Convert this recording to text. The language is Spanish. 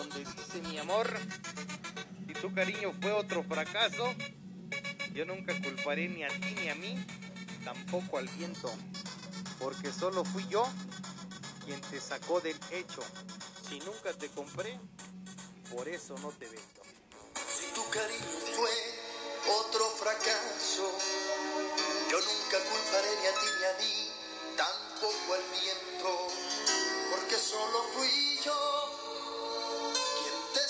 donde dice mi amor, si tu cariño fue otro fracaso, yo nunca culparé ni a ti ni a mí, tampoco al viento, porque solo fui yo quien te sacó del hecho. Si nunca te compré, por eso no te vendo. Si tu cariño fue otro fracaso, yo nunca culparé ni a ti ni a mí, tampoco al viento, porque solo fui yo